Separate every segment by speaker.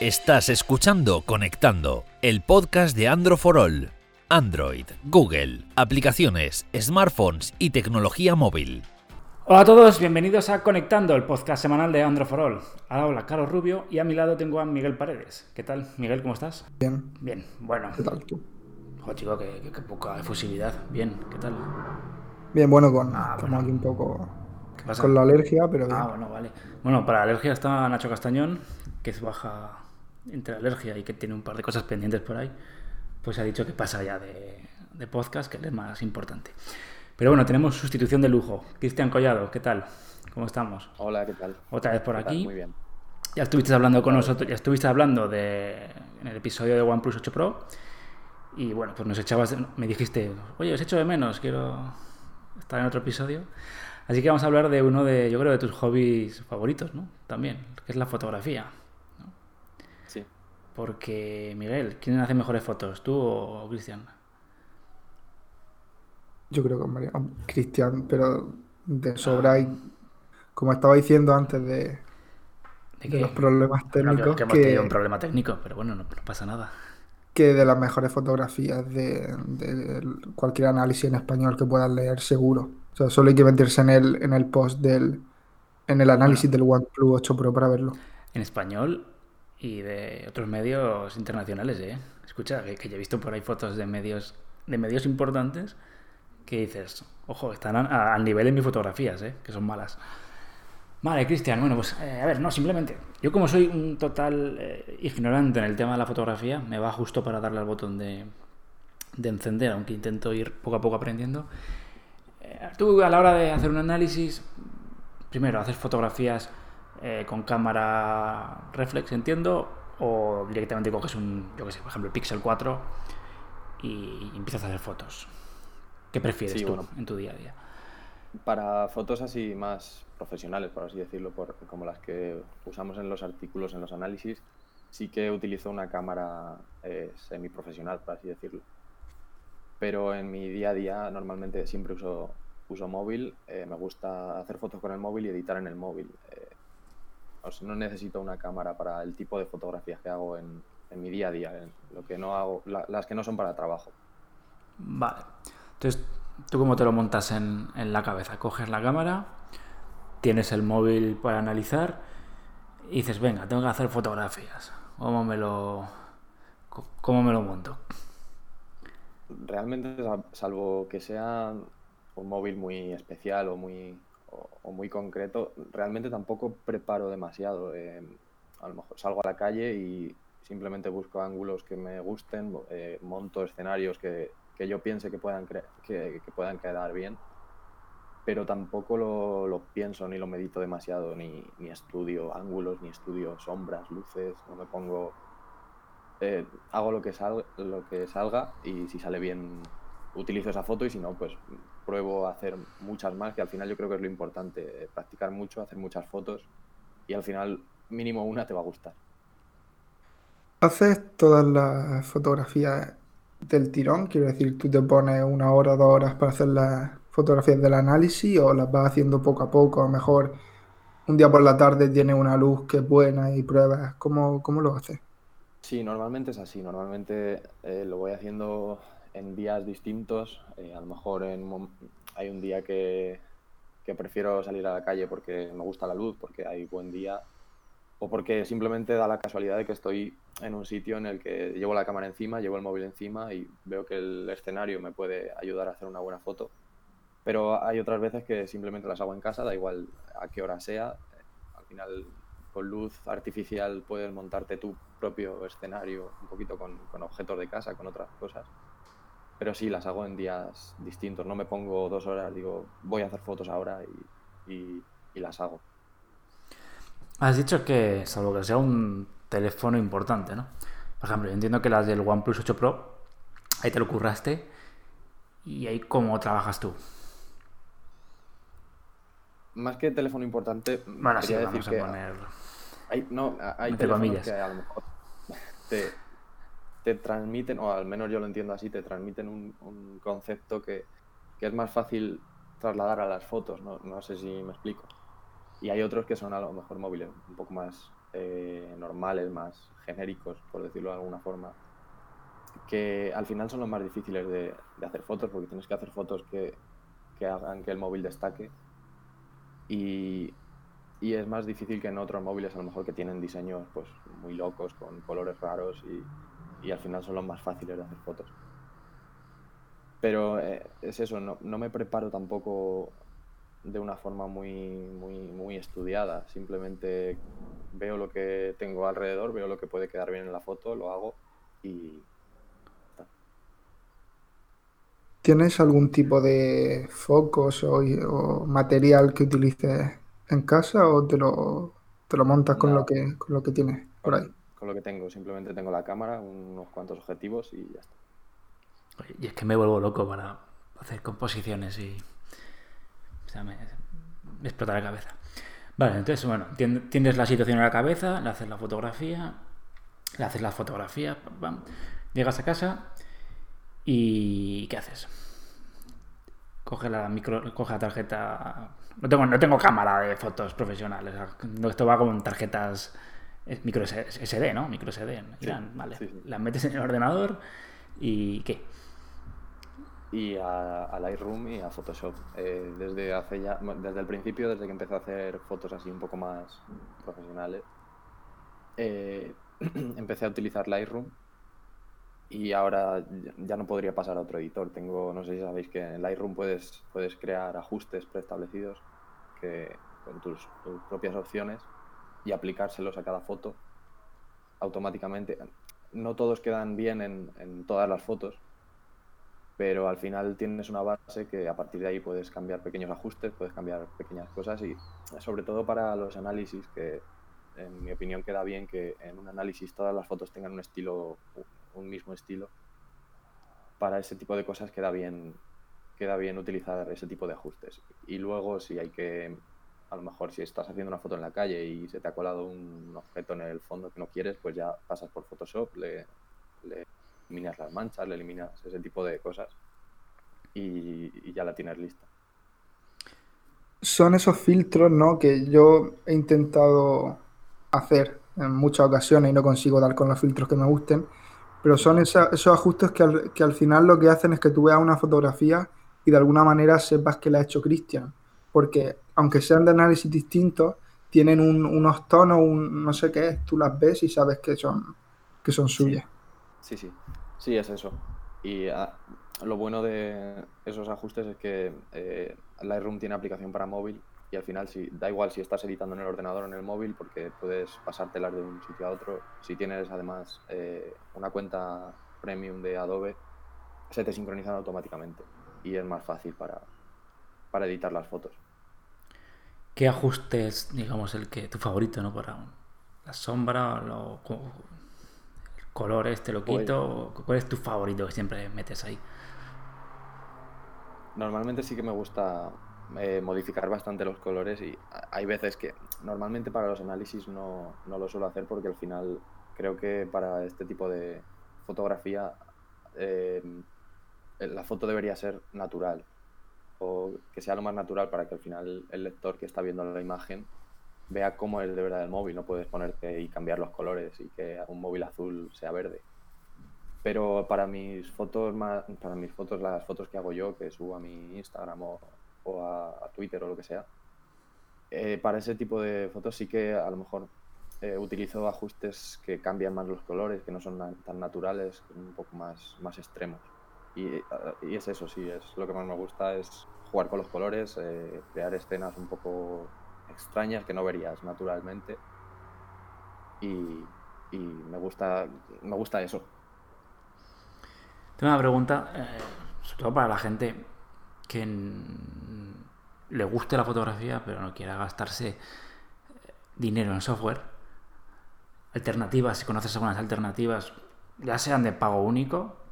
Speaker 1: Estás escuchando Conectando, el podcast de Android for All. Android, Google, aplicaciones, smartphones y tecnología móvil.
Speaker 2: Hola a todos, bienvenidos a Conectando, el podcast semanal de Android for All. Hola, Carlos Rubio y a mi lado tengo a Miguel Paredes. ¿Qué tal, Miguel? ¿Cómo estás?
Speaker 3: Bien.
Speaker 2: Bien, bueno.
Speaker 3: ¿Qué tal tú?
Speaker 2: Joder, chico, qué, qué- qué poca efusividad. Bien, ¿qué tal?
Speaker 3: Bien, bueno, con
Speaker 2: Ah,
Speaker 3: como
Speaker 2: bueno.
Speaker 3: aquí un poco
Speaker 2: ¿Qué pasa?
Speaker 3: con la alergia, pero bien.
Speaker 2: Ah, bueno, vale. Bueno, para la alergia está Nacho Castañón, que es baja entre alergia y que tiene un par de cosas pendientes por ahí. Pues ha dicho que pasa ya de, de podcast, que es más importante. Pero bueno, tenemos sustitución de lujo. Cristian Collado, ¿qué tal? ¿Cómo estamos?
Speaker 4: Hola, ¿qué tal?
Speaker 2: Otra vez por aquí.
Speaker 4: Muy bien.
Speaker 2: Ya estuviste hablando con nosotros, ya estuviste hablando de en el episodio de OnePlus 8 Pro y bueno, pues nos echabas, me dijiste, oye, os echo de menos, quiero estar en otro episodio. Así que vamos a hablar de uno de, yo creo, de tus hobbies favoritos, ¿no? También, que es la fotografía. Porque, Miguel, ¿quién hace mejores fotos, tú o Cristian?
Speaker 3: Yo creo que María, Cristian, pero de sobra y como estaba diciendo antes de,
Speaker 2: ¿De
Speaker 3: los problemas técnicos,
Speaker 2: que, que hemos
Speaker 3: que,
Speaker 2: tenido un problema técnico, pero bueno, no, no pasa nada.
Speaker 3: que de las mejores fotografías de, de cualquier análisis en español que puedas leer, seguro. O sea, solo hay que meterse en el, en el post del, en el análisis del OnePlus 8 Pro para verlo.
Speaker 2: en español y de otros medios internacionales, ¿eh? Escucha, que, que yo he visto por ahí fotos de medios, de medios importantes que dices, ojo, están al nivel en mis fotografías, ¿eh? Que son malas. Vale, Cristian, bueno, pues eh, a ver, no, simplemente, yo como soy un total eh, ignorante en el tema de la fotografía, me va justo para darle al botón de, de encender, aunque intento ir poco a poco aprendiendo. Eh, tú a la hora de hacer un análisis, primero, haces fotografías eh, con cámara reflex, entiendo, o directamente coges un, yo que sé, por ejemplo, el Pixel 4 y empiezas a hacer fotos. ¿Qué prefieres
Speaker 4: Sí,
Speaker 2: tú
Speaker 4: bueno.
Speaker 2: en tu día a día?
Speaker 4: Para fotos así más profesionales, por así decirlo, por- como las que usamos en los artículos, en los análisis, sí que utilizo una cámara eh, semiprofesional, por así decirlo. Pero en mi día a día normalmente siempre uso, uso móvil, eh, me gusta hacer fotos con el móvil y editar en el móvil. eh, o sea, no necesito una cámara para el tipo de fotografías que hago en, en mi día a día, en lo que no hago, la- las que no son para trabajo.
Speaker 2: Vale. Entonces, ¿tú cómo te lo montas en, en la cabeza? Coges la cámara, tienes el móvil para analizar y dices, venga, tengo que hacer fotografías. ¿Cómo me lo, cómo me lo monto?
Speaker 4: Realmente, sal- salvo que sea un móvil muy especial o muy, o, muy concreto, realmente tampoco preparo demasiado. eh, a lo mejor salgo a la calle y simplemente busco ángulos que me gusten, eh, monto escenarios que, que yo piense que puedan, que, que puedan quedar bien, pero tampoco lo, lo pienso ni lo medito demasiado, ni, ni estudio ángulos, ni estudio sombras, luces, no me pongo eh, hago lo que, sal- lo que salga y si sale bien utilizo esa foto y si no, pues pruebo a hacer muchas más, que al final yo creo que es lo importante, eh, practicar mucho, hacer muchas fotos y al final mínimo una te va a gustar.
Speaker 3: ¿Haces todas las fotografías del tirón? Quiero decir, ¿tú te pones una hora dos horas para hacer las fotografías del análisis o las vas haciendo poco a poco? A lo mejor un día por la tarde tienes una luz que es buena y pruebas. ¿Cómo, cómo lo haces?
Speaker 4: Sí, normalmente es así, normalmente eh, lo voy haciendo en días distintos, eh, a lo mejor en hay un día que, que prefiero salir a la calle porque me gusta la luz, porque hay buen día, o porque simplemente da la casualidad de que estoy en un sitio en el que llevo la cámara encima, llevo el móvil encima y veo que el escenario me puede ayudar a hacer una buena foto. Pero hay otras veces que simplemente las hago en casa, da igual a qué hora sea. Al final, con luz artificial puedes montarte tu propio escenario, un poquito con, con objetos de casa, con otras cosas. Pero sí, las hago en días distintos. No me pongo dos horas, digo, voy a hacer fotos ahora y, y- y las hago.
Speaker 2: Has dicho que, salvo que sea un teléfono importante, ¿no? Por ejemplo, yo entiendo que las del OnePlus 8 Pro, ahí te lo curraste y ahí cómo trabajas tú.
Speaker 4: Más que teléfono importante,
Speaker 2: Bueno, sí, vamos
Speaker 4: decir
Speaker 2: a
Speaker 4: que
Speaker 2: poner...
Speaker 4: Hay, no, hay teléfonos que a lo mejor te, te transmiten, o al menos yo lo entiendo así, te transmiten un, concepto que, que es más fácil trasladar a las fotos, no, no sé si me explico. Y hay otros que son a lo mejor móviles un poco más eh, normales, más genéricos, por decirlo de alguna forma, que al final son los más difíciles de, hacer fotos, porque tienes que hacer fotos que, que hagan que el móvil destaque. Y, y, es más difícil que en otros móviles, a lo mejor que tienen diseños pues, muy locos, con colores raros, y, y al final son los más fáciles de hacer fotos. Pero eh, es eso, no, no, me preparo tampoco de una forma muy, muy, muy estudiada. Simplemente veo lo que tengo alrededor, veo lo que puede quedar bien en la foto, lo hago y...
Speaker 3: ¿Tienes algún tipo de focos o, material que utilices en casa o te lo, te lo montas con, lo que, con lo que tienes por ahí?
Speaker 4: Con lo que tengo, simplemente tengo la cámara, unos cuantos objetivos y ya está.
Speaker 2: Y es que me vuelvo loco para hacer composiciones y... O sea, me, explota la cabeza. Vale, entonces, bueno, tienes la situación en la cabeza, le haces la fotografía, le haces la fotografía, llegas a casa y ¿qué haces? Coge la micro, coge la tarjeta. No tengo, no tengo cámara de fotos profesionales. Esto va con tarjetas eh, micro SD, ¿no? Micro SD. vale. Las metes en el ordenador y ¿qué?
Speaker 4: y a, Lightroom y a Photoshop. Eh, desde hace ya, desde el principio, desde que empecé a hacer fotos así un poco más profesionales, eh, empecé a utilizar Lightroom y ahora ya no podría pasar a otro editor. Tengo, no sé si sabéis que en Lightroom puedes, puedes crear ajustes preestablecidos que, con tus, propias opciones y aplicárselos a cada foto automáticamente. No todos quedan bien en, todas las fotos, pero al final tienes una base que a partir de ahí puedes cambiar pequeños ajustes, puedes cambiar pequeñas cosas y sobre todo para los análisis, que en mi opinión queda bien que en un análisis todas las fotos tengan un estilo, un mismo estilo. Para ese tipo de cosas queda bien, queda bien utilizar ese tipo de ajustes. Y luego si hay que, a lo mejor si estás haciendo una foto en la calle y se te ha colado un objeto en el fondo que no quieres, pues ya pasas por Photoshop, le, eliminas las manchas, le eliminas ese tipo de cosas y, ya la tienes lista.
Speaker 3: Son esos filtros, ¿no? Que yo he intentado hacer en muchas ocasiones y no consigo dar con los filtros que me gusten, pero son esos ajustes que al, que al final lo que hacen es que tú veas una fotografía y de alguna manera sepas que la ha hecho Cristian, porque aunque sean de análisis distintos, tienen unos tonos, un no sé qué es, tú las ves y sabes que son, que son suyas.
Speaker 4: Sí, sí, sí, es eso. Y ah, lo bueno de esos ajustes es que eh, Lightroom tiene aplicación para móvil y al final si, da igual si estás editando en el ordenador o en el móvil porque puedes pasártelas de un sitio a otro. Si tienes además eh, una cuenta premium de Adobe, se te sincronizan automáticamente y es más fácil para, para editar las fotos.
Speaker 2: ¿Qué ajustes, digamos, el que tu favorito, ¿no? Para la sombra, lo, color este lo pues quito? ¿Cuál es tu favorito que siempre metes ahí?
Speaker 4: Normalmente sí que me gusta eh, modificar bastante los colores y hay veces que normalmente para los análisis no, lo suelo hacer porque al final creo que para este tipo de fotografía eh, la foto debería ser natural o que sea lo más natural para que al final el lector que está viendo la imagen vea cómo es de verdad el móvil. No puedes ponerte y cambiar los colores y que un móvil azul sea verde. Pero para mis fotos, para mis fotos, las fotos que hago yo, que subo a mi Instagram o, a, Twitter o lo que sea, eh, para ese tipo de fotos sí que a lo mejor eh, utilizo ajustes que cambian más los colores, que no son tan naturales, un poco más, más extremos. Y, es eso, sí, es lo que más me gusta, es jugar con los colores, eh, crear escenas un poco extrañas que no verías naturalmente. Y, me gusta me gusta eso.
Speaker 2: Tengo una pregunta, eh, sobre todo para la gente que le guste la fotografía, pero no quiera gastarse eh, dinero en software. Alternativas, si conoces algunas alternativas, ya sean de pago único,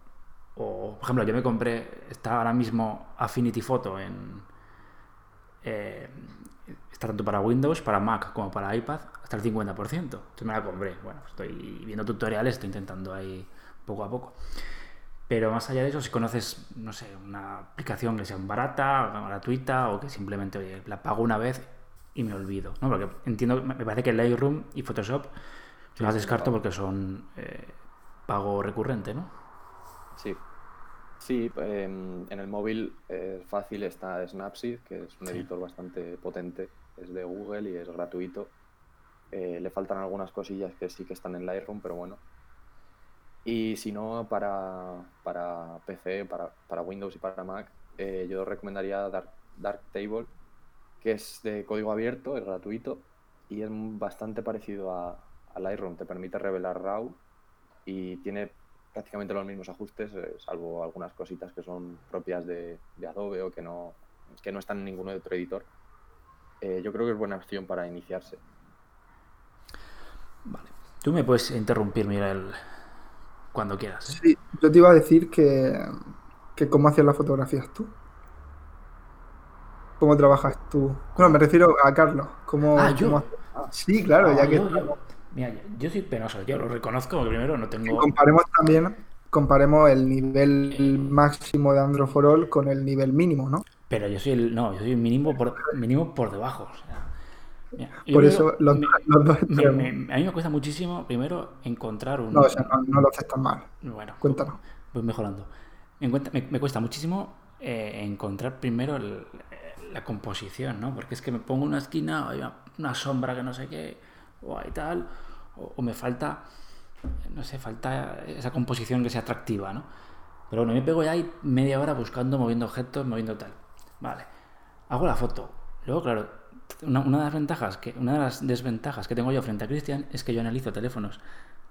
Speaker 2: o por ejemplo, yo me compré, está ahora mismo Affinity Photo en, eh, está tanto para Windows, para Mac como para iPad, hasta el 50%. Entonces me la compré. Bueno, estoy viendo tutoriales, estoy intentando ahí poco a poco. Pero más allá de eso, si conoces, no sé, una aplicación que sea barata, gratuita, o que simplemente, oye, la pago una vez y me olvido. ¿no? Porque entiendo, me parece que Lightroom y Photoshop las descarto porque son eh, pago recurrente, ¿no?
Speaker 4: Sí. Sí, em, en el móvil es fácil, está Snapseed, que es un editor bastante potente, es de Google y es gratuito. Eh, le faltan algunas cosillas que sí que están en Lightroom, pero bueno. Y si no, para, para PC, para, para Windows y para Mac, eh, yo recomendaría Dark, Darktable, que es de código abierto, es gratuito y es bastante parecido a, a Lightroom. Te permite revelar RAW y tiene prácticamente los mismos ajustes, eh, salvo algunas cositas que son propias de, Adobe o que no, que no están en ninguno de otro editor. Eh, yo creo que es buena opción para iniciarse.
Speaker 2: Vale. Tú me puedes interrumpir, Miguel, cuando quieras.
Speaker 3: ¿eh? Sí, yo te iba a decir que, que cómo hacías las fotografías tú. ¿Cómo trabajas tú? Bueno, me refiero a Carlos. ¿Cómo,
Speaker 2: ah, yo.
Speaker 3: Sí, claro, ya ah, que.
Speaker 2: Mira, yo soy penoso, yo lo reconozco, primero no tengo...
Speaker 3: comparemos también, comparemos el nivel máximo de Androforol con el nivel mínimo, ¿no?
Speaker 2: Pero yo soy el, no, yo soy el mínimo por, mínimo por debajo.
Speaker 3: por eso los, dos
Speaker 2: a mí me cuesta muchísimo, primero, encontrar un...
Speaker 3: No, o sea, no, lo haces tan mal. Bueno, cuéntanos.
Speaker 2: Voy mejorando. Me, cuesta muchísimo eh, encontrar primero la composición, ¿no? Porque es que me pongo una esquina, una, sombra que no sé qué, o hay tal o, me falta, no sé, falta esa composición que sea atractiva, ¿no? Pero bueno, me pego ya ahí media hora buscando, moviendo objetos, moviendo tal. Vale, hago la foto. Luego, claro, una, de las ventajas, que, una de las desventajas que tengo yo frente a Cristian es que yo analizo teléfonos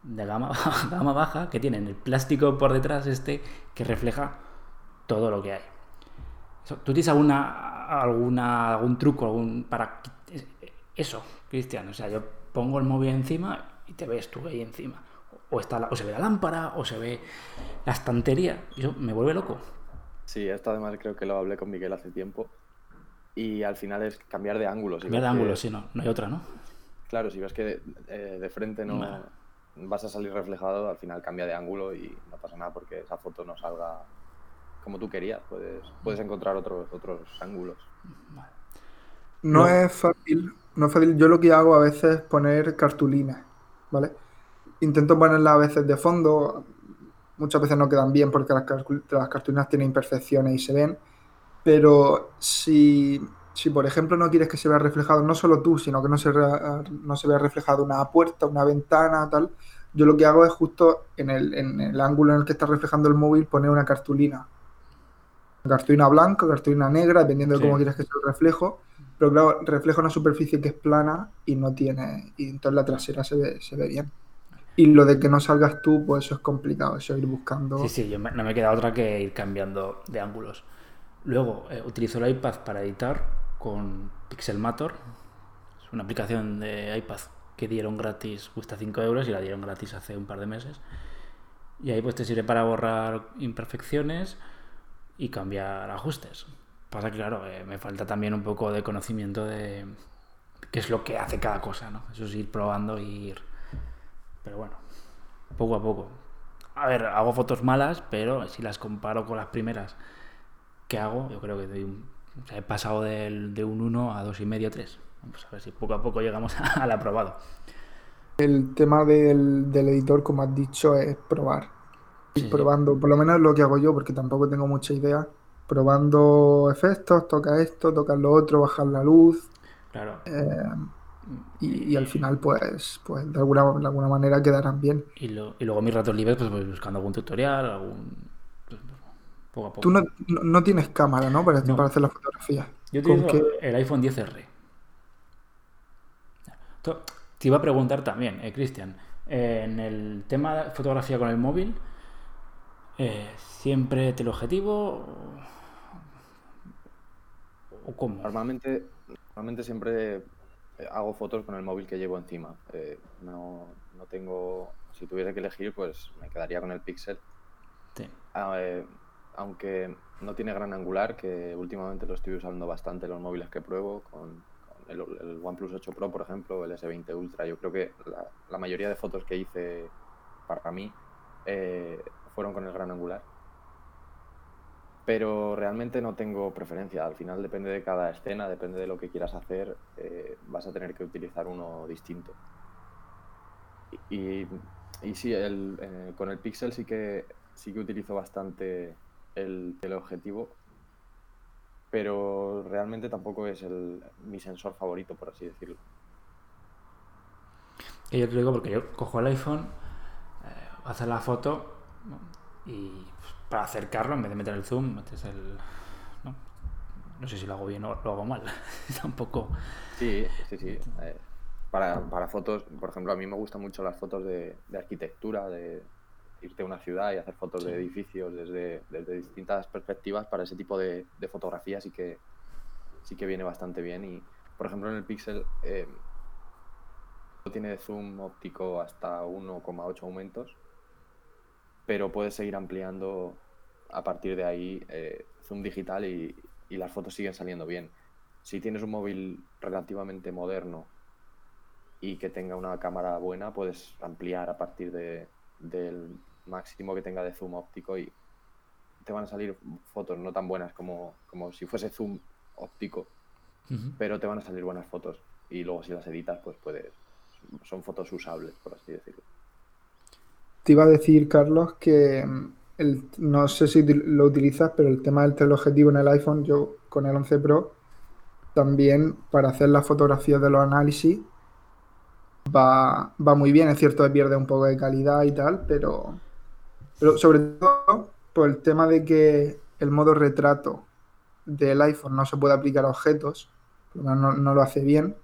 Speaker 2: de gama, gama baja que tienen el plástico por detrás este que refleja todo lo que hay. ¿Tú tienes alguna, alguna, algún truco algún, para eso, Cristian? O sea, yo pongo el móvil encima y te ves tú ahí encima. O, está o se ve la lámpara, o se ve la estantería. Y eso me vuelve loco.
Speaker 4: Sí, esto además creo que lo hablé con Miguel hace tiempo. Y al final es cambiar de ángulo.
Speaker 2: cambiar de ángulo, sí, no, no hay otra, ¿no?
Speaker 4: Claro, si ves que de, eh, frente no, vas a salir reflejado, al final cambia de ángulo y no pasa nada porque esa foto no salga como tú querías. Puedes, puedes encontrar otros, otros ángulos.
Speaker 3: No, es fácil, no es fácil. Yo lo que hago a veces es poner cartulinas. ¿vale? Intento ponerla a veces de fondo, muchas veces no quedan bien porque las, las cartulinas tienen imperfecciones y se ven, pero si, por ejemplo no quieres que se vea reflejado, no solo tú, sino que no se, no se vea reflejado una puerta, una ventana, tal, yo lo que hago es justo en el, ángulo en el que está reflejando el móvil poner una cartulina. Cartulina blanca, cartulina negra, dependiendo de cómo quieres que sea el reflejo pero claro, refleja una superficie que es plana y no tiene. Y entonces la trasera se ve, se ve bien. Y lo de que no salgas tú, pues eso es complicado, eso ir buscando.
Speaker 2: Sí, sí, yo no me queda otra que ir cambiando de ángulos. Luego, eh, utilizo el iPad para editar con Pixelmator. Es una aplicación de iPad que dieron gratis, cuesta 5 euros y la dieron gratis hace un par de meses. Y ahí pues te sirve para borrar imperfecciones y cambiar ajustes. Pasa que, claro, eh, me falta también un poco de conocimiento de qué es lo que hace cada cosa, ¿no? Eso es ir probando y ir. Pero bueno, poco a poco. A ver, hago fotos malas, pero si las comparo con las primeras que hago, yo creo que he pasado del, de un 1 a 2,5, 3. Vamos a ver si poco a poco llegamos al aprobado.
Speaker 3: El tema del, editor, como has dicho, es probar. Ir probando, por lo menos lo que hago yo, porque tampoco tengo mucha idea probando efectos, toca esto, toca lo otro, bajar la luz.
Speaker 2: Claro.
Speaker 3: Eh, y, al final, pues, pues de alguna, de alguna manera quedarán bien.
Speaker 2: Y, luego mis ratos libres, pues voy buscando algún tutorial, algún. Pues, poco a poco.
Speaker 3: Tú no, tienes cámara, ¿no? Para, para hacer la fotografía.
Speaker 2: Yo tengo el iPhone 10R. Te iba a preguntar también, eh, Cristian, en el tema de fotografía con el móvil, eh, ¿siempre te objetivo?
Speaker 4: Normalmente, normalmente siempre eh, hago fotos con el móvil que llevo encima. Eh, no, no, tengo. Si tuviera que elegir, pues me quedaría con el Pixel. Ah, eh, aunque no tiene gran angular, que últimamente lo estoy usando bastante en los móviles que pruebo, con, el, OnePlus 8 Pro, por ejemplo, el S20 Ultra. Yo creo que la, mayoría de fotos que hice para mí fueron con el gran angular. Pero realmente no tengo preferencia. Al final depende de cada escena, depende de lo que quieras hacer, eh, vas a tener que utilizar uno distinto. Y, y sí, el, eh, con el Pixel sí que, sí que utilizo bastante el teleobjetivo, pero realmente tampoco es el, mi sensor favorito, por así decirlo.
Speaker 2: Yo te digo porque yo cojo el iPhone, eh, hacer la foto y para acercarlo, en vez de meter el zoom, metes el. No, no sé si lo hago bien o lo hago mal. Tampoco.
Speaker 4: Sí, sí, sí. Eh, para, para, fotos, por ejemplo, a mí me gustan mucho las fotos de, de arquitectura, de irte a una ciudad y hacer fotos sí. de edificios desde, desde, distintas perspectivas. Para ese tipo de, de fotografía sí que, sí que viene bastante bien. Y, por ejemplo, en el Pixel eh, tiene zoom óptico hasta 1,8 aumentos pero puedes seguir ampliando a partir de ahí eh, zoom digital y, y, las fotos siguen saliendo bien. Si tienes un móvil relativamente moderno y que tenga una cámara buena, puedes ampliar a partir de, del máximo que tenga de zoom óptico y te van a salir fotos no tan buenas como, como si fuese zoom óptico, uh -huh. pero te van a salir buenas fotos y luego si las editas pues puedes, son fotos usables, por así decirlo.
Speaker 3: Te iba a decir, Carlos, que mm, no sé si lo utilizas, pero el tema del teleobjetivo en el iPhone, yo con el 11 Pro, también para hacer las fotografías de los análisis va, muy bien. Es cierto que pierde un poco de calidad y tal, pero, pero sobre todo por el tema de que el modo retrato del iPhone no se puede aplicar a objetos, no, no lo hace bien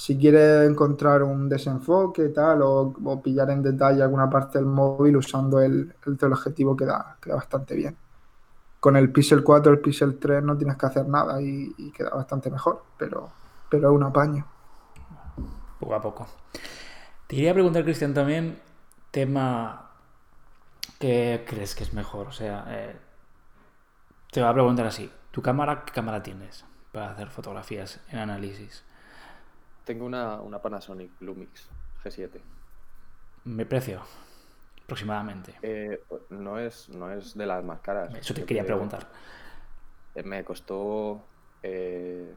Speaker 3: si quieres encontrar un desenfoque tal o, o, pillar en detalle alguna parte del móvil usando el, el teleobjetivo queda, queda bastante bien. Con el Pixel 4, el Pixel 3 no tienes que hacer nada y, queda bastante mejor, pero, pero es un apaño.
Speaker 2: Poco a poco. Te quería preguntar, Cristian, también, tema ¿qué crees que es mejor? O sea, eh, te voy a preguntar así, ¿tu cámara qué cámara tienes para hacer fotografías en análisis?
Speaker 4: Tengo una, una Panasonic Lumix G7.
Speaker 2: ¿Me precio? Aproximadamente.
Speaker 4: Eh, no, es, no es de las más caras.
Speaker 2: Eso te quería preguntar.
Speaker 4: Me costó eh,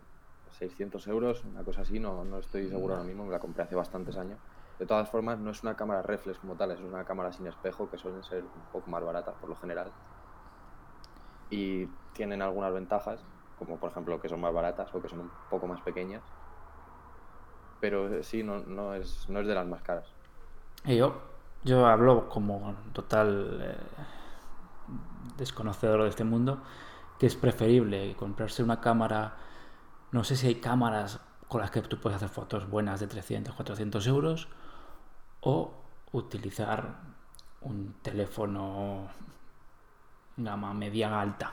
Speaker 4: 600 euros, una cosa así, no, no estoy seguro ahora mismo, me la compré hace bastantes años. De todas formas, no es una cámara reflex como tal, es una cámara sin espejo que suelen ser un poco más baratas por lo general. Y tienen algunas ventajas, como por ejemplo que son más baratas o que son un poco más pequeñas pero sí, no, no, es, no es de las más caras.
Speaker 2: Y yo, yo hablo como total eh, desconocedor de este mundo, que es preferible comprarse una cámara, no sé si hay cámaras con las que tú puedes hacer fotos buenas de 300, 400 euros, o utilizar un teléfono gama media alta.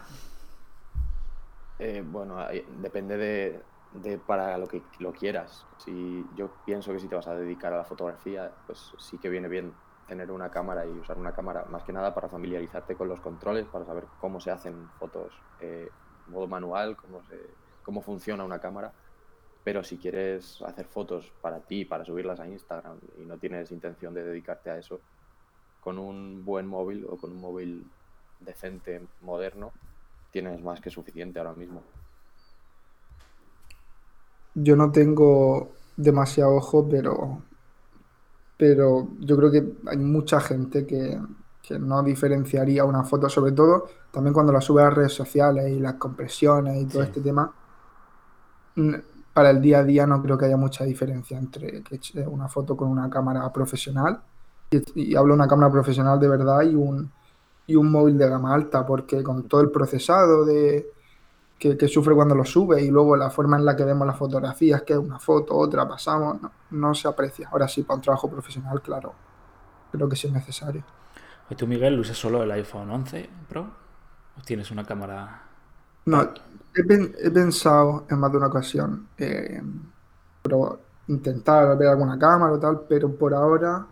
Speaker 4: Eh, bueno, depende de, de, para lo que lo quieras. Si yo pienso que si te vas a dedicar a la fotografía, pues sí que viene bien tener una cámara y usar una cámara más que nada para familiarizarte con los controles, para saber cómo se hacen fotos eh, modo manual, cómo, cómo funciona una cámara. Pero si quieres hacer fotos para ti, para subirlas a Instagram y no tienes intención de dedicarte a eso, con un buen móvil o con un móvil decente, moderno, tienes más que suficiente ahora mismo
Speaker 3: yo no tengo demasiado ojo, pero, pero yo creo que hay mucha gente que, que, no diferenciaría una foto, sobre todo también cuando la sube a las redes sociales y las compresiones y todo sí. este tema. Para el día a día no creo que haya mucha diferencia entre que eche una foto con una cámara profesional, y, y hablo de una cámara profesional de verdad, y un, y un móvil de gama alta, porque con todo el procesado de, que, que, sufre cuando lo sube y luego la forma en la que vemos las fotografías, que es una foto, otra, pasamos, no, no se aprecia. Ahora sí, para un trabajo profesional, claro, creo que sí es necesario.
Speaker 2: ¿Y tú, Miguel, usas solo el iPhone 11 Pro? ¿O tienes una cámara...?
Speaker 3: No, he, he pensado en más de una ocasión eh, pero intentar ver alguna cámara o tal, pero por ahora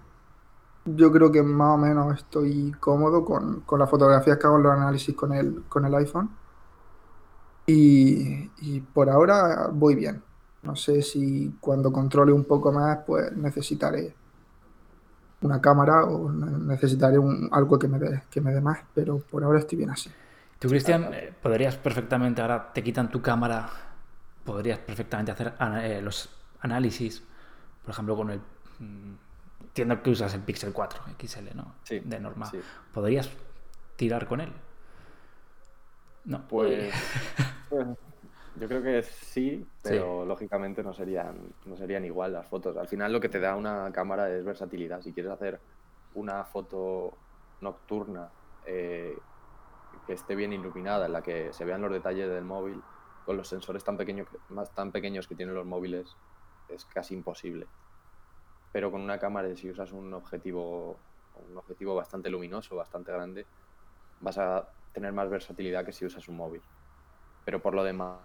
Speaker 3: yo creo que más o menos estoy cómodo con, con las fotografías que hago en los análisis con el, con el iPhone. Y, y, por ahora voy bien. No sé si cuando controle un poco más, pues necesitaré una cámara o necesitaré un, algo que me, dé, que me dé más, pero por ahora estoy bien así.
Speaker 2: Tú, Cristian, eh, podrías perfectamente, ahora te quitan tu cámara, podrías perfectamente hacer eh, los análisis, por ejemplo, con el... mm, Entiendo que usas el Pixel 4 XL, ¿no?
Speaker 4: Sí,
Speaker 2: De norma.
Speaker 4: sí.
Speaker 2: ¿Podrías tirar con él? No.
Speaker 4: Pues, yo creo que sí, pero lógicamente no serían, no serían igual las fotos. Al final lo que te da una cámara es versatilidad. Si quieres hacer una foto nocturna eh, que esté bien iluminada, en la que se vean los detalles del móvil, con los sensores tan pequeños, más tan pequeños que tienen los móviles, es casi imposible. Pero con una cámara, si usas un objetivo, un objetivo bastante luminoso, bastante grande, vas a tener más versatilidad que si usas un móvil. Pero por lo demás,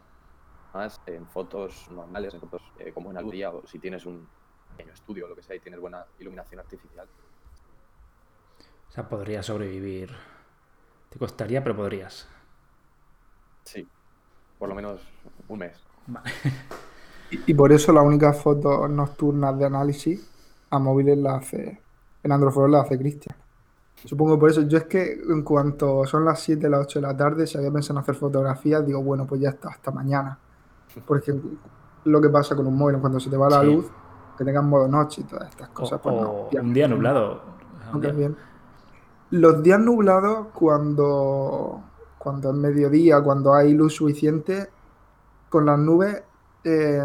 Speaker 4: en fotos normales, en fotos eh, como en día o si tienes un pequeño estudio o lo que sea y tienes buena iluminación artificial,
Speaker 2: O sea, podrías sobrevivir. Te costaría, pero podrías.
Speaker 4: sí, por lo menos un mes.
Speaker 2: Vale.
Speaker 3: Y, y por eso las únicas fotos nocturnas de análisis a móviles las hace, en Android Photo las hace Cristian. Supongo por eso. Yo es que en cuanto son las 7, las 8 de la tarde, si había pensado en hacer fotografías, digo, bueno, pues ya está, hasta mañana. Porque lo que pasa con un móvil, cuando se te va la
Speaker 2: Sí.
Speaker 3: luz, que tengas modo noche y todas estas
Speaker 2: O,
Speaker 3: cosas, pues
Speaker 2: o un día nublado.
Speaker 3: No
Speaker 2: Un
Speaker 3: queda
Speaker 2: día-
Speaker 3: bien. Los días nublados, cuando, cuando es mediodía, cuando hay luz suficiente, con las nubes, eh,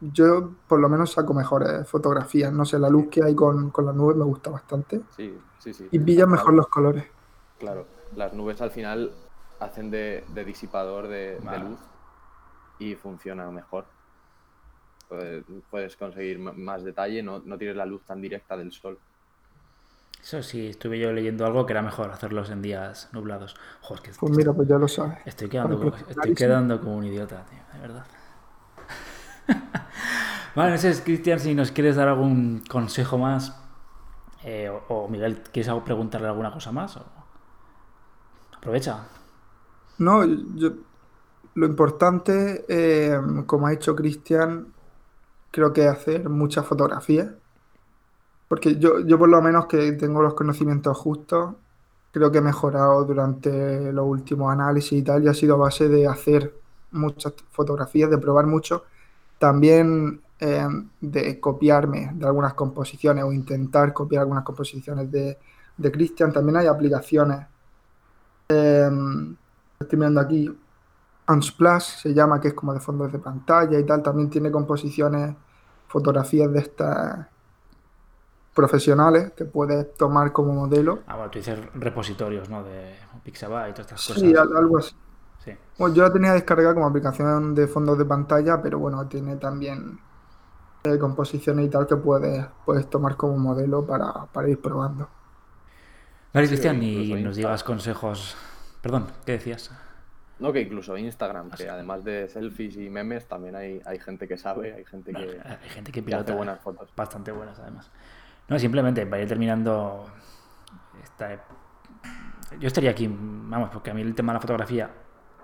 Speaker 3: yo por lo menos saco mejores fotografías. No sé, la luz que hay con, con las nubes me gusta bastante.
Speaker 4: Sí, sí, sí.
Speaker 3: Y pillan mejor los colores.
Speaker 4: Claro, las nubes al final hacen de, de disipador de, luz y funciona mejor. Puedes, puedes conseguir más detalle, no, no tienes la luz tan directa del sol.
Speaker 2: Eso sí, estuve yo leyendo algo que era mejor hacerlos en días nublados. Joder, que
Speaker 3: Pues mira, pues ya lo sabes.
Speaker 2: estoy quedando, estoy quedando como un idiota, tío, de verdad. Vale, no sé, Cristian, si nos quieres dar algún consejo más. eh, o, Miguel, ¿quieres preguntarle alguna cosa más? Aprovecha.
Speaker 3: No, yo, lo importante, eh, como ha dicho Cristian, creo que hacer muchas fotografías. Porque yo, yo por lo menos que tengo los conocimientos justos, creo que he mejorado durante los últimos análisis y tal, y ha sido a base de hacer muchas fotografías, de probar mucho. También eh, de copiarme de algunas composiciones o intentar copiar algunas composiciones de, de Cristian. También hay aplicaciones. eh, estoy mirando aquí. Unsplash se llama, que es como de fondos de pantalla y tal. También tiene composiciones, fotografías de estas profesionales que puedes tomar como modelo.
Speaker 2: Ah, bueno, tú dices repositorios, ¿no? De Pixabay y todas estas cosas.
Speaker 3: Sí, al- algo así.
Speaker 2: Sí.
Speaker 3: Bueno, yo la tenía descargada como aplicación de fondos de pantalla, pero bueno, tiene también eh, composiciones y tal que puedes, puedes tomar como modelo para, para ir probando.
Speaker 2: Vale,
Speaker 4: Sí,
Speaker 2: Cristian, y nos digas consejos. Perdón, ¿qué decías?
Speaker 4: No, que incluso Instagram, que además de selfies y memes, también hay, hay gente que sabe, hay gente que,
Speaker 2: Hay gente que
Speaker 4: que hace
Speaker 2: pilota
Speaker 4: buenas fotos.
Speaker 2: bastante buenas, además. No, simplemente para ir terminando. Esta... Yo estaría aquí, vamos, porque a mí el tema de la fotografía,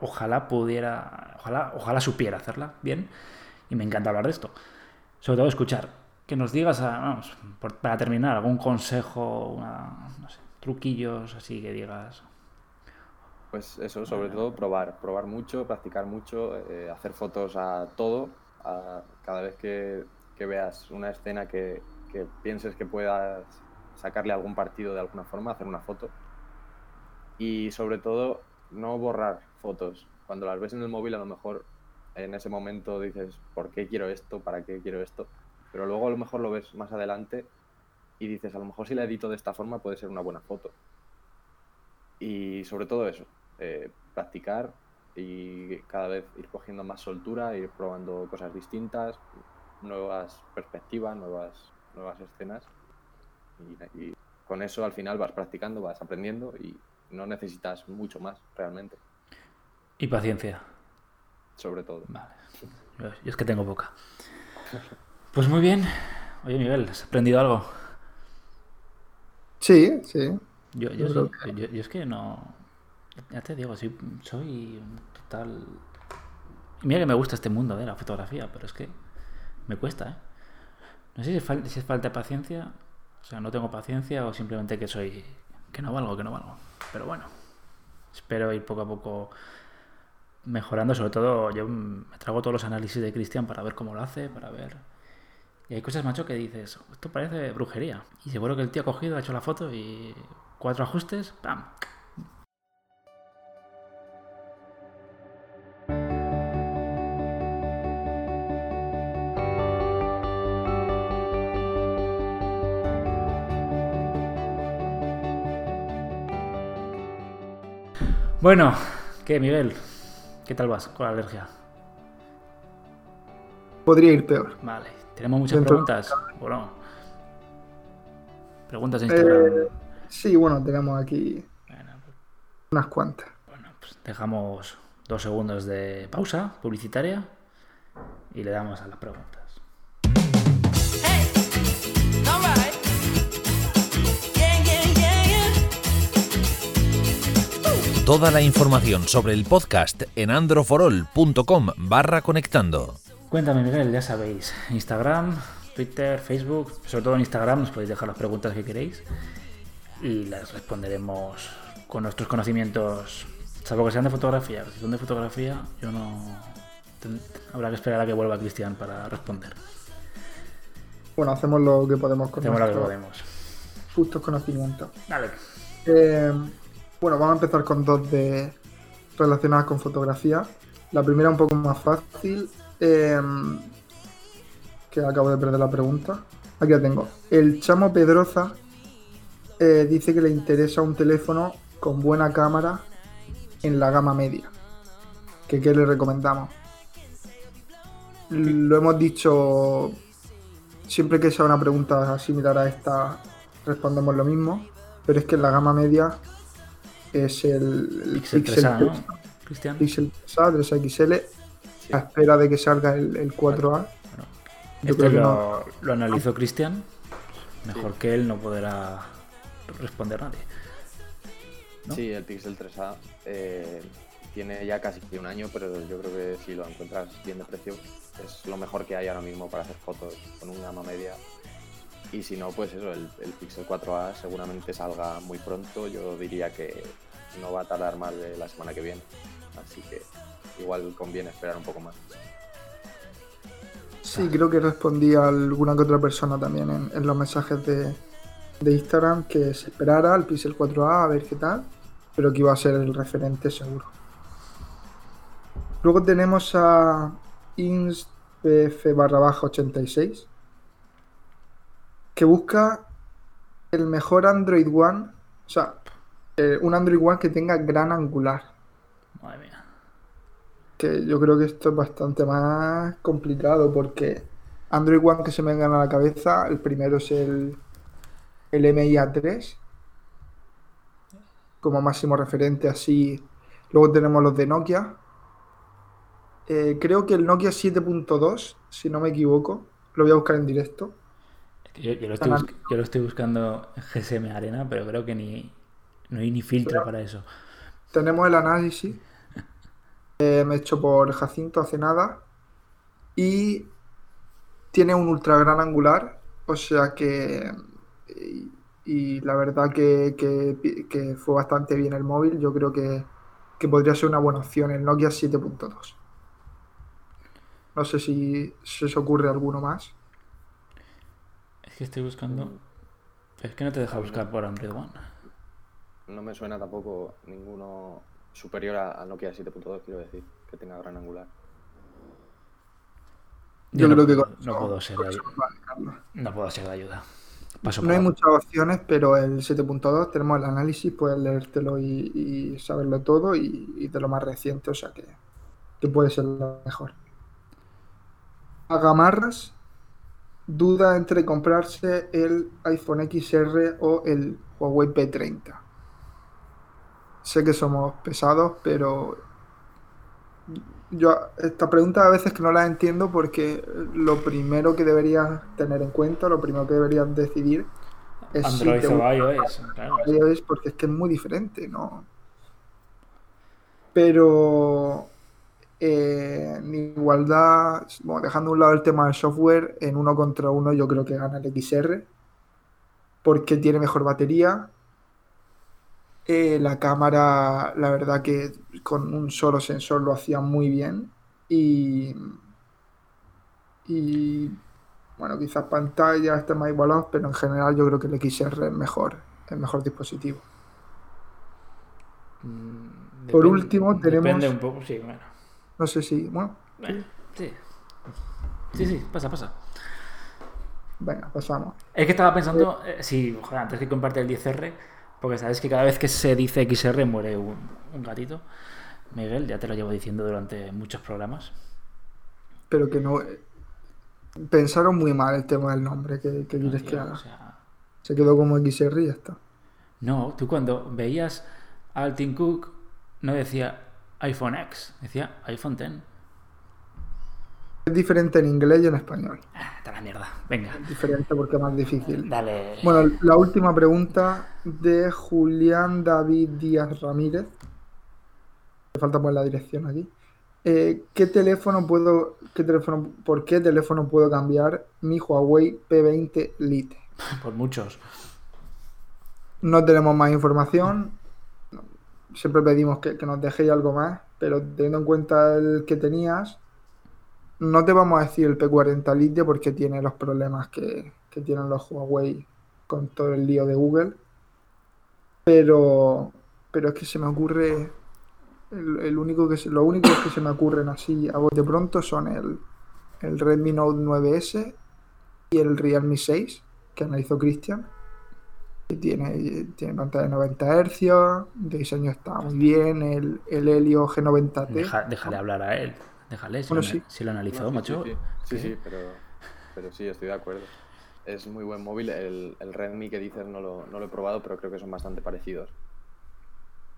Speaker 2: ojalá pudiera, ojalá, ojalá supiera hacerla bien, y me encanta hablar de esto. Sobre todo escuchar. Que nos digas, a- vamos, por- para terminar, algún consejo, una, no sé, truquillos así que digas.
Speaker 4: Pues eso, sobre todo probar, probar mucho, practicar mucho, eh, hacer fotos a todo, a cada vez que, que veas una escena que, que pienses que puedas sacarle algún partido de alguna forma, hacer una foto. Y sobre todo, no borrar fotos. Cuando las ves en el móvil, a lo mejor en ese momento dices, ¿por qué quiero esto? ¿Para qué quiero esto? Pero luego a lo mejor lo ves más adelante y dices, a lo mejor si la edito de esta forma puede ser una buena foto. Y sobre todo eso, eh, practicar y cada vez ir cogiendo más soltura, ir probando cosas distintas, nuevas perspectivas, nuevas, nuevas escenas. Y, y con eso al final vas practicando, vas aprendiendo y no necesitas mucho más realmente,
Speaker 2: Y paciencia.
Speaker 4: Sobre todo.
Speaker 2: Vale. Yo, yo es que tengo poca. Pues muy bien. Oye, Miguel, ¿has aprendido algo?
Speaker 3: Sí, sí.
Speaker 2: Yo, yo,
Speaker 3: Yo
Speaker 2: sí,
Speaker 3: creo
Speaker 2: yo- yo es que no. Ya te digo, soy, soy un total. Mira que me gusta este mundo de la fotografía, pero es que me cuesta, ¿eh? No sé si es, fal- si es falta de paciencia, o sea, no tengo paciencia o simplemente que soy. que no valgo, que no valgo. Pero bueno, espero ir poco a poco mejorando. Sobre todo, yo me trago todos los análisis de Cristian para ver cómo lo hace, para ver. Y hay cosas, macho, que dices, esto parece brujería. Y seguro que el tío ha cogido, ha hecho la foto y cuatro ajustes, ¡pam! Bueno, ¿qué, Miguel? ¿Qué tal vas con la alergia?
Speaker 3: Podría ir peor.
Speaker 2: Vale, tenemos muchas preguntas. Bueno, preguntas en Instagram.
Speaker 3: Eh, sí, bueno, tenemos aquí
Speaker 2: Bueno, pues,
Speaker 3: unas cuantas.
Speaker 2: bueno, pues dejamos dos segundos de pausa publicitaria y le damos a las preguntas.
Speaker 5: Hey,
Speaker 1: Toda la información sobre el podcast en androforol.com barra conectando.
Speaker 2: Cuéntame, Miguel, ya sabéis, Instagram, Twitter, Facebook, sobre todo en Instagram nos podéis dejar las preguntas que queréis y las responderemos con nuestros conocimientos, salvo que sean de fotografía. Si son de fotografía, yo no... Habrá que esperar a que vuelva Cristian para responder.
Speaker 3: Bueno, hacemos lo que podemos con
Speaker 2: Hacemos lo que podemos.
Speaker 3: justos conocimientos.
Speaker 2: Dale.
Speaker 3: Eh, bueno, vamos a empezar con dos de relacionadas con fotografía. La primera un poco más fácil, eh, que acabo de perder la pregunta. Aquí la tengo. El chamo Pedroza eh, dice que le interesa un teléfono con buena cámara en la gama media. ¿Que qué le recomendamos? Lo hemos dicho siempre que sea una pregunta similar a esta, respondemos lo mismo. Pero es que en la gama media es el, el
Speaker 2: Pixel
Speaker 3: Pixel
Speaker 2: 3A,
Speaker 3: 3,
Speaker 2: ¿no? Cristian.
Speaker 3: Pixel 3A, 3XL, a espera de que salga el, el 4A.
Speaker 2: Bueno,
Speaker 3: Yo
Speaker 2: esto
Speaker 3: creo que
Speaker 2: lo, lo analizó Cristian. Mejor que él no podrá responder nadie. ¿no?
Speaker 4: Sí, el Pixel 3A eh, tiene ya casi un año, pero yo creo que si lo encuentras bien de precio, es lo mejor que hay ahora mismo para hacer fotos con un gama media. Y si no, pues eso, el, el Pixel 4A seguramente salga muy pronto. Yo diría que no va a tardar más de la semana que viene. Así que igual conviene esperar un poco más.
Speaker 3: Sí, creo que respondí a alguna que otra persona también en, los mensajes de, de Instagram que se esperara al Pixel 4A a ver qué tal, pero que iba a ser el referente seguro. Luego tenemos a INSPF barra baja 86 que busca el mejor Android One, o sea, eh, un Android One que tenga gran angular.
Speaker 2: Madre mía.
Speaker 3: que yo creo que esto es bastante más complicado porque Android One que se me vengan a la cabeza, el primero es el, el MIA3 como máximo referente así. Luego tenemos los de Nokia. Eh, creo que el Nokia 7.2, si no me equivoco, lo voy a buscar en directo.
Speaker 2: Yo, yo lo estoy bus- yo lo estoy buscando en GSM Arena, pero creo que ni no hay ni filtro para eso.
Speaker 3: Tenemos el análisis eh, hecho por Jacinto hace nada y tiene un ultra gran angular, o sea que y, y la verdad que, que- que fue bastante bien el móvil, yo creo que, que podría ser una buena opción el Nokia 7.2. No sé si se os ocurre alguno más.
Speaker 2: Es que estoy buscando. Es que no te deja buscar por Android One.
Speaker 4: No me suena tampoco ninguno superior a- al Nokia 7.2, quiero decir, que tenga gran angular.
Speaker 3: Yo
Speaker 2: no,
Speaker 3: creo que con
Speaker 2: no puedo ser
Speaker 3: con
Speaker 2: de ayuda. No puedo ser de ayuda. Paso
Speaker 3: No hay muchas opciones, pero el 7.2 tenemos el análisis, puedes leértelo y, y saberlo todo y, y de lo más reciente, o sea que, que puede ser lo mejor. A Gamarras, duda entre comprarse el iPhone XR o el Huawei P30. Sé que somos pesados, pero yo esta pregunta a veces que no la entiendo porque lo primero que deberías tener en cuenta, lo primero que deberías decidir es si
Speaker 2: Android
Speaker 3: te gusta
Speaker 2: iOS, claro.
Speaker 3: iOS porque es que es muy diferente, ¿no? Pero eh, en igualdad, bueno, dejando a un lado el tema del software, en uno contra uno yo creo que gana el XR porque tiene mejor batería, Eh, la cámara, la verdad que con un solo sensor lo hacía muy bien. Y, y bueno, quizás pantalla esté más igualado, pero en general yo creo que el XR es mejor, el mejor dispositivo.
Speaker 2: Mm,
Speaker 3: Por último, tenemos-
Speaker 2: Depende un poco, sí, bueno.
Speaker 3: No sé si, bueno,
Speaker 2: Bueno, sí. Sí, sí, pasa, pasa.
Speaker 3: venga, pasamos.
Speaker 2: Es que estaba pensando, eh, sí, joder, antes que comparte el 10R, porque sabes que cada vez que se dice XR muere un, un gatito. Miguel, ya te lo llevo diciendo durante muchos programas.
Speaker 3: Pero que no. Pensaron muy mal el tema del nombre que, que
Speaker 2: No,
Speaker 3: quieres que haga.
Speaker 2: o sea,
Speaker 3: Se quedó como XR y ya está.
Speaker 2: no, tú cuando veías al Tim Cook no decía iPhone X, decía iPhone X.
Speaker 3: Es diferente en inglés y en español.
Speaker 2: Ah, está la mierda. Venga,
Speaker 3: Es diferente porque es más difícil.
Speaker 2: dale.
Speaker 3: Bueno, la última pregunta de Julián David Díaz Ramírez. Me falta poner la dirección aquí. Eh, ¿qué teléfono puedo, qué teléfono, por qué teléfono puedo cambiar mi Huawei P20 Lite?
Speaker 2: Por muchos.
Speaker 3: No tenemos más información. Siempre pedimos que, que nos dejéis algo más, pero teniendo en cuenta el que tenías, no te vamos a decir el P40 Lite porque tiene los problemas que, que tienen los Huawei con todo el lío de Google. Pero, pero es que se me ocurre. El, único que se, lo único que se me ocurren así a bote pronto son el, el Redmi Note 9S y el Realme 6 que analizó Cristian que tiene, tiene pantalla de 90 Hz, de diseño está muy bien, el, el Helio G90T.
Speaker 2: Deja- déjale hablar a él. Déjale, si,
Speaker 3: Bueno,
Speaker 2: lo,
Speaker 3: sí.
Speaker 2: si lo analizó,
Speaker 4: No, sí,
Speaker 2: macho.
Speaker 4: Sí, sí, sí,
Speaker 2: ¿Qué?
Speaker 4: sí, pero, pero sí, estoy de acuerdo. Es muy buen móvil. El, el Redmi que dices no lo, no lo he probado, pero creo que son bastante parecidos.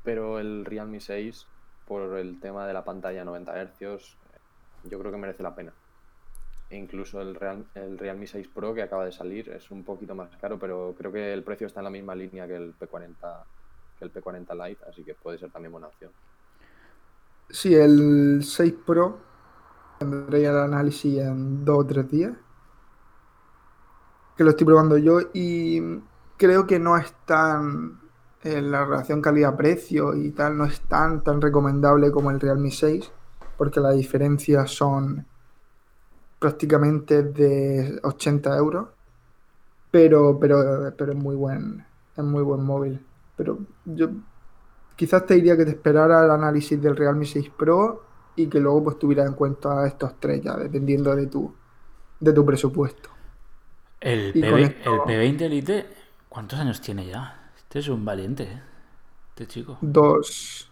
Speaker 4: Pero el Realme 6, por el tema de la pantalla 90 Hz, yo creo que merece la pena. E incluso el, Real, el Realme 6 Pro que acaba de salir es un poquito más caro, pero creo que el precio está en la misma línea que el P40, que el P40 Lite, así que puede ser también buena opción.
Speaker 3: Sí, el 6 Pro tendré el análisis en 2 o 3 días. Que lo estoy probando yo y creo que no es tan. En la relación calidad-precio y tal, no es tan, tan recomendable como el Realme 6, porque las diferencias son prácticamente de 80 euros. Pero, pero, pero es muy buen, es muy buen móvil. Pero yo quizás te diría que te esperara el análisis del Realme 6 Pro y que luego pues tuvieras en cuenta estos tres ya, dependiendo de tu, de tu presupuesto.
Speaker 2: El, PB
Speaker 3: esto-
Speaker 2: el P20 Elite, ¿cuántos años tiene ya? Este es un valiente, ¿eh? Este chico.
Speaker 3: Dos,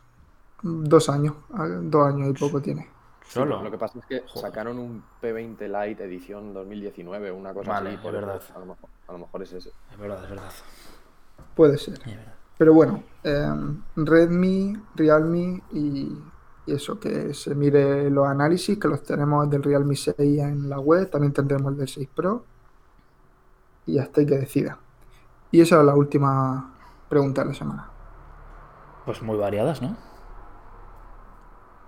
Speaker 3: dos años, dos años y poco tiene.
Speaker 2: Solo.
Speaker 4: Lo que pasa es que
Speaker 2: Joder.
Speaker 4: sacaron un P20 Lite edición 2019, una cosa
Speaker 2: Vale,
Speaker 4: así.
Speaker 2: es
Speaker 4: por eso
Speaker 2: verdad.
Speaker 4: A lo, mejor, a lo mejor es ese.
Speaker 2: Es verdad, es verdad.
Speaker 3: Puede ser.
Speaker 2: Es verdad.
Speaker 3: Pero bueno, em, Redmi, Realme y, y eso, que se mire los análisis, que los tenemos del Realme 6 en la web, también tendremos el del 6 Pro. Y hasta hay que decida. Y esa es la última pregunta de la semana.
Speaker 2: Pues muy variadas, ¿no?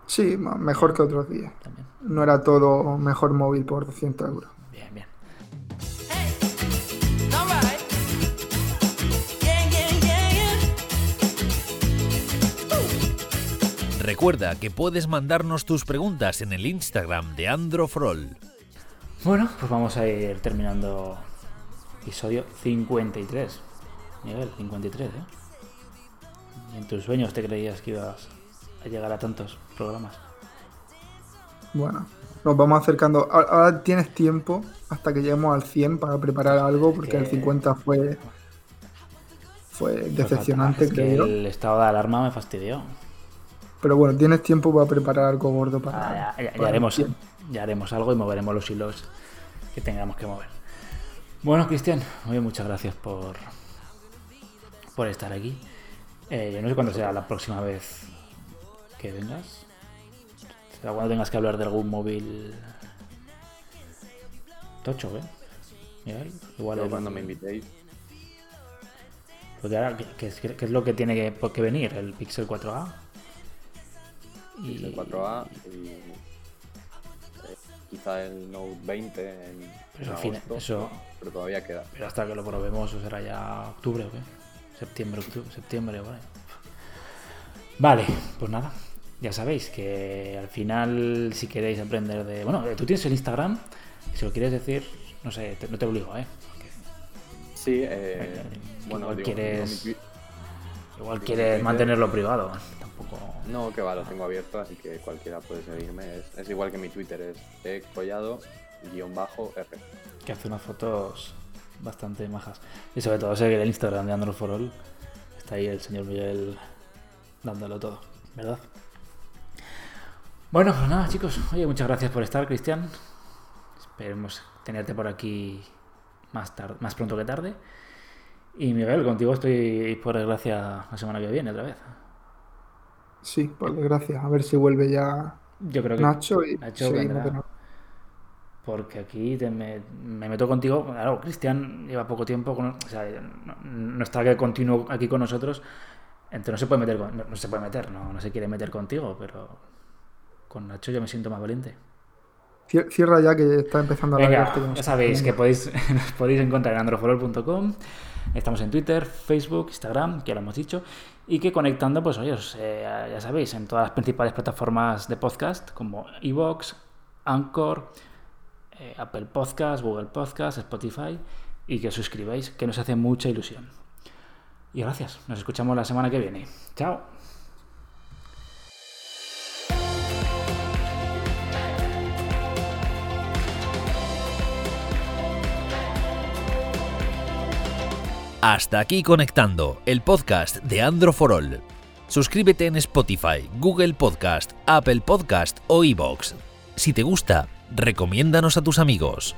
Speaker 3: Sí, mejor que otros días.
Speaker 2: También.
Speaker 3: No era todo mejor móvil por 200 euros.
Speaker 2: Bien, bien.
Speaker 1: Recuerda que puedes mandarnos tus preguntas en el Instagram de Androfrol.
Speaker 2: Bueno, pues vamos a ir terminando episodio 53. Miguel, 53, ¿eh? ¿Y en tus sueños te creías que ibas a llegar a tantos programas?
Speaker 3: Bueno, nos vamos acercando. Ahora, tienes tiempo hasta que lleguemos al 100 para preparar algo, porque el
Speaker 2: que-
Speaker 3: 50 fue, fue decepcionante,
Speaker 2: Es que
Speaker 3: creo
Speaker 2: el estado de alarma me fastidió.
Speaker 3: Pero bueno, tienes tiempo para preparar algo gordo para.
Speaker 2: Ah, ya,
Speaker 3: para
Speaker 2: haremos,
Speaker 3: 100.
Speaker 2: ya haremos algo y moveremos los hilos que tengamos que mover. Bueno, Cristian, muy bien, muchas gracias por, por estar aquí. Eh, yo no sé cuándo será la próxima vez que vengas. Será cuando tengas que hablar de algún móvil tocho, ¿eh? Miguel, Igual
Speaker 4: Yo
Speaker 2: el-
Speaker 4: cuando me invitéis,
Speaker 2: porque ahora, ¿qué, qué es- qué es lo que tiene que, qué venir? ¿El Pixel 4A? Y,
Speaker 4: el 4A y eh, quizá el Note 20 en,
Speaker 2: Pero
Speaker 4: en
Speaker 2: al fin,
Speaker 4: agosto,
Speaker 2: eso-
Speaker 4: pero todavía queda.
Speaker 2: Pero hasta que lo probemos, ¿eso será ya octubre o qué? Septiembre, octubre, septiembre, vale. Vale, pues nada. Ya sabéis que al final, si queréis aprender de. Bueno, tú tienes el Instagram. Si lo quieres decir, no sé, te- no te obligo, ¿eh?
Speaker 4: Sí, eh, bueno,
Speaker 2: igual
Speaker 4: digo,
Speaker 2: quieres-
Speaker 4: digo,
Speaker 2: Igual quieres mantenerlo privado.
Speaker 4: No, que va, lo tengo abierto, así que cualquiera puede seguirme. Es, igual que mi Twitter, es ecollado-r.
Speaker 2: Que hace unas fotos bastante majas. Y sobre todo sé que el Instagram de Android for All está ahí el señor Miguel dándolo todo, ¿verdad? Bueno, pues nada, chicos. Oye, muchas gracias por estar, Cristian. Esperemos tenerte por aquí más, tar- más pronto que tarde. Y Miguel, contigo estoy por desgracia la semana que viene otra vez.
Speaker 3: Sí, por desgracia. A ver si vuelve ya
Speaker 2: Yo creo que
Speaker 3: Nacho y
Speaker 2: Nacho vendrá. Porque aquí te me, me meto contigo. Claro, Cristian lleva poco tiempo. Con, o sea, no, no está que continuo aquí con nosotros. Entonces no se puede meter. con- no, no se puede meter, no, no se quiere meter contigo, pero con Nacho yo me siento más valiente.
Speaker 3: Cier- Cierra ya que está empezando a
Speaker 2: Venga,
Speaker 3: que
Speaker 2: ya sabéis que podéis, nos podéis encontrar en androforol.com. Estamos en Twitter, Facebook, Instagram, que ya lo hemos dicho. Y que conectando, pues oye, eh, ya sabéis, en todas las principales plataformas de podcast, como Evox, Anchor, eh, Apple Podcast, Google Podcast, Spotify. Y que os suscribáis, que nos hace mucha ilusión. Y gracias. Nos escuchamos la semana que viene. Chao.
Speaker 1: Hasta aquí conectando el podcast de Andro for All. Suscríbete en Spotify, Google Podcast, Apple Podcast o iBox. Si te gusta, recomiéndanos a tus amigos.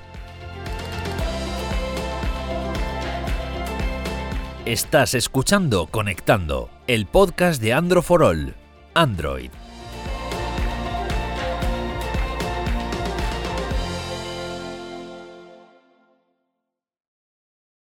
Speaker 1: Estás escuchando Conectando, el podcast de Andro for All. Android,